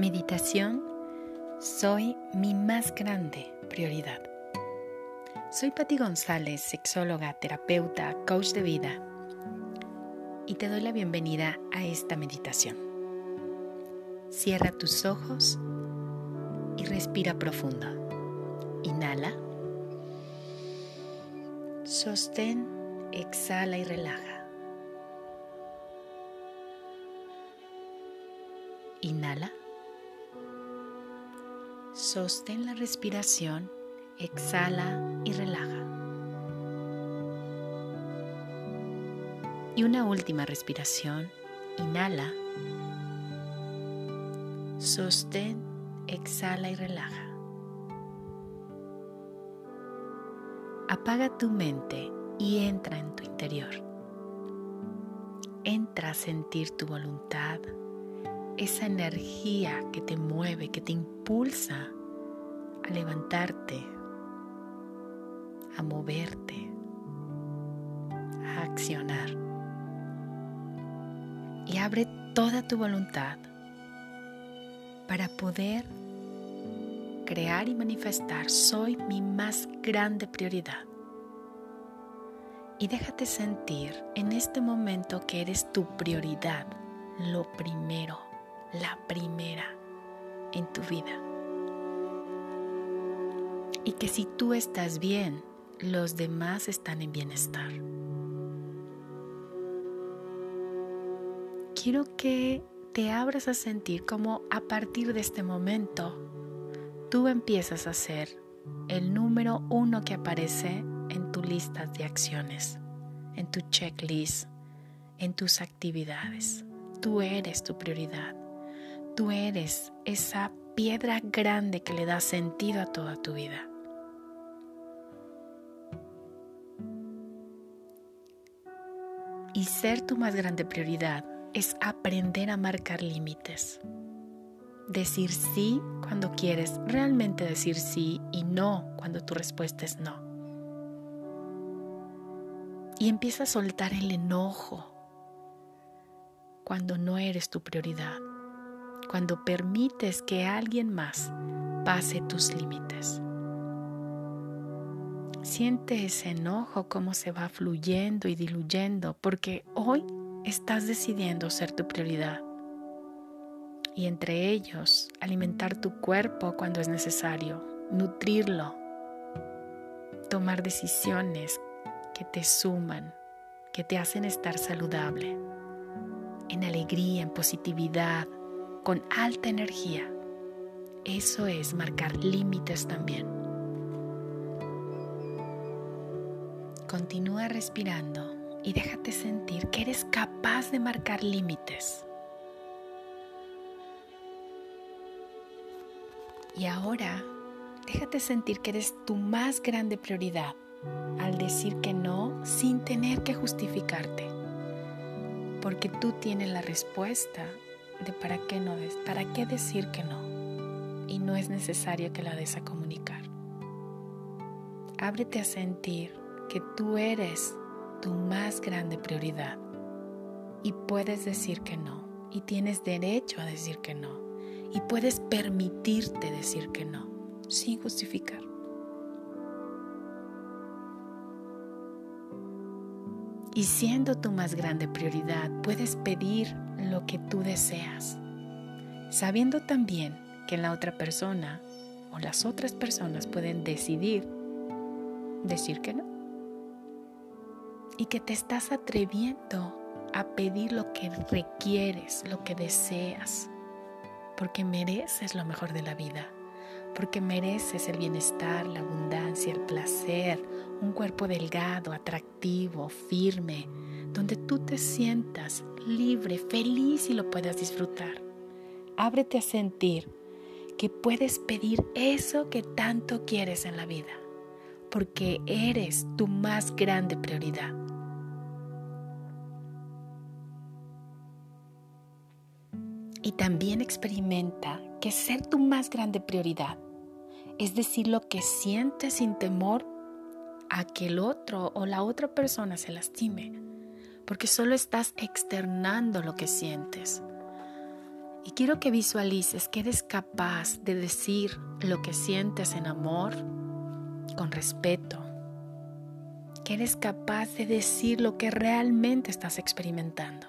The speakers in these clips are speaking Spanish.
Meditación, soy mi más grande prioridad. Soy Patti González, sexóloga, terapeuta, coach de vida, y te doy la bienvenida a esta meditación. Cierra tus ojos y respira profundo. Inhala. Sostén, exhala y relaja. Inhala. Sostén la respiración, exhala y relaja. Y una última respiración, inhala. Sostén, exhala y relaja. Apaga tu mente y entra en tu interior. Entra a sentir tu voluntad, esa energía que te mueve, que te impulsa a levantarte, a moverte, a accionar. Y abre toda tu voluntad para poder crear y manifestar soy mi más grande prioridad. Y déjate sentir en este momento que eres tu prioridad, lo primero, la primera en tu vida. Y que si tú estás bien, los demás están en bienestar. Quiero que te abras a sentir como a partir de este momento tú empiezas a ser el número uno que aparece en tu lista de acciones, en tu checklist, en tus actividades. Tú eres tu prioridad. Tú eres esa piedra grande que le da sentido a toda tu vida. Y ser tu más grande prioridad es aprender a marcar límites. Decir sí cuando quieres realmente decir sí y no cuando tu respuesta es no. Y empieza a soltar el enojo cuando no eres tu prioridad, cuando permites que alguien más pase tus límites. Siente ese enojo como se va fluyendo y diluyendo porque hoy estás decidiendo ser tu prioridad y entre ellos alimentar tu cuerpo cuando es necesario, nutrirlo, tomar decisiones que te suman, que te hacen estar saludable, en alegría, en positividad, con alta energía. Eso es marcar límites también. Continúa respirando y déjate sentir que eres capaz de marcar límites Y ahora, déjate sentir que eres tu más grande prioridad al decir que no sin tener que justificarte. Porque tú tienes la respuesta de para qué no des, para qué decir que no. Y no es necesario que la des a comunicar. Ábrete a sentir que tú eres tu más grande prioridad y puedes decir que no y tienes derecho a decir que no y puedes permitirte decir que no, sin justificar. Y siendo tu más grande prioridad, puedes pedir lo que tú deseas, sabiendo también que la otra persona o las otras personas pueden decidir decir que no. Y que te estás atreviendo a pedir lo que requieres, lo que deseas porque mereces lo mejor de la vida, porque mereces el bienestar, la abundancia, el placer, un cuerpo delgado, atractivo, firme, donde tú te sientas libre, feliz y lo puedas disfrutar. Ábrete a sentir que puedes pedir eso que tanto quieres en la vida, porque eres tu más grande prioridad. Y también experimenta que ser tu más grande prioridad es decir lo que sientes sin temor a que el otro o la otra persona se lastime, porque solo estás externando lo que sientes. Y quiero que visualices que eres capaz de decir lo que sientes en amor, con respeto, que eres capaz de decir lo que realmente estás experimentando,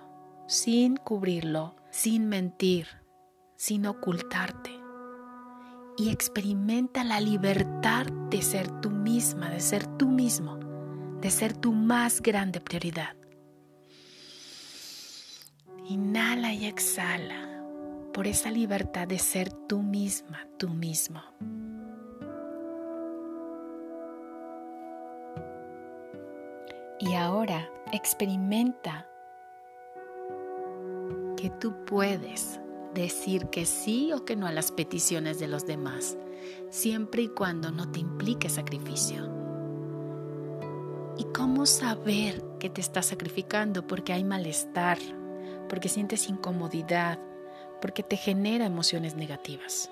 sin cubrirlo, sin mentir, sin ocultarte. Y experimenta la libertad de ser tú misma, de ser tú mismo, de ser tu más grande prioridad. Inhala y exhala por esa libertad de ser tú misma, tú mismo. Y ahora experimenta que tú puedes decir que sí o que no a las peticiones de los demás, siempre y cuando no te implique sacrificio. ¿Y cómo saber que te estás sacrificando? Porque hay malestar, porque sientes incomodidad, porque te genera emociones negativas.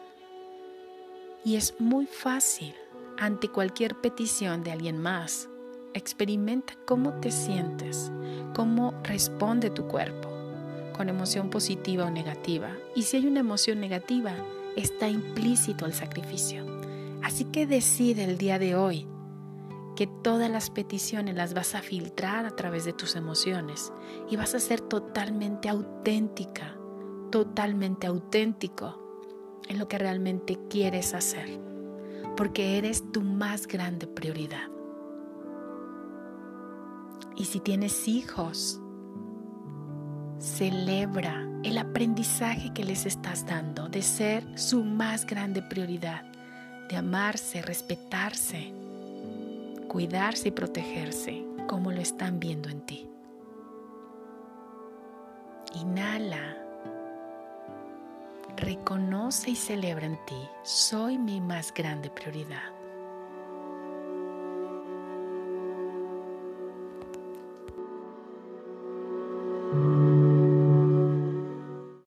Y es muy fácil, ante cualquier petición de alguien más, experimenta cómo te sientes, cómo responde tu cuerpo, con emoción positiva o negativa. Y si hay una emoción negativa, está implícito el sacrificio. Así que decide el día de hoy que todas las peticiones las vas a filtrar a través de tus emociones y vas a ser totalmente auténtica totalmente auténtico en lo que realmente quieres hacer, porque eres tu más grande prioridad. Y si tienes hijos, celebra el aprendizaje que les estás dando de ser su más grande prioridad, de amarse, respetarse, cuidarse y protegerse como lo están viendo en ti. Inhala reconoce y celebra en ti, soy mi más grande prioridad.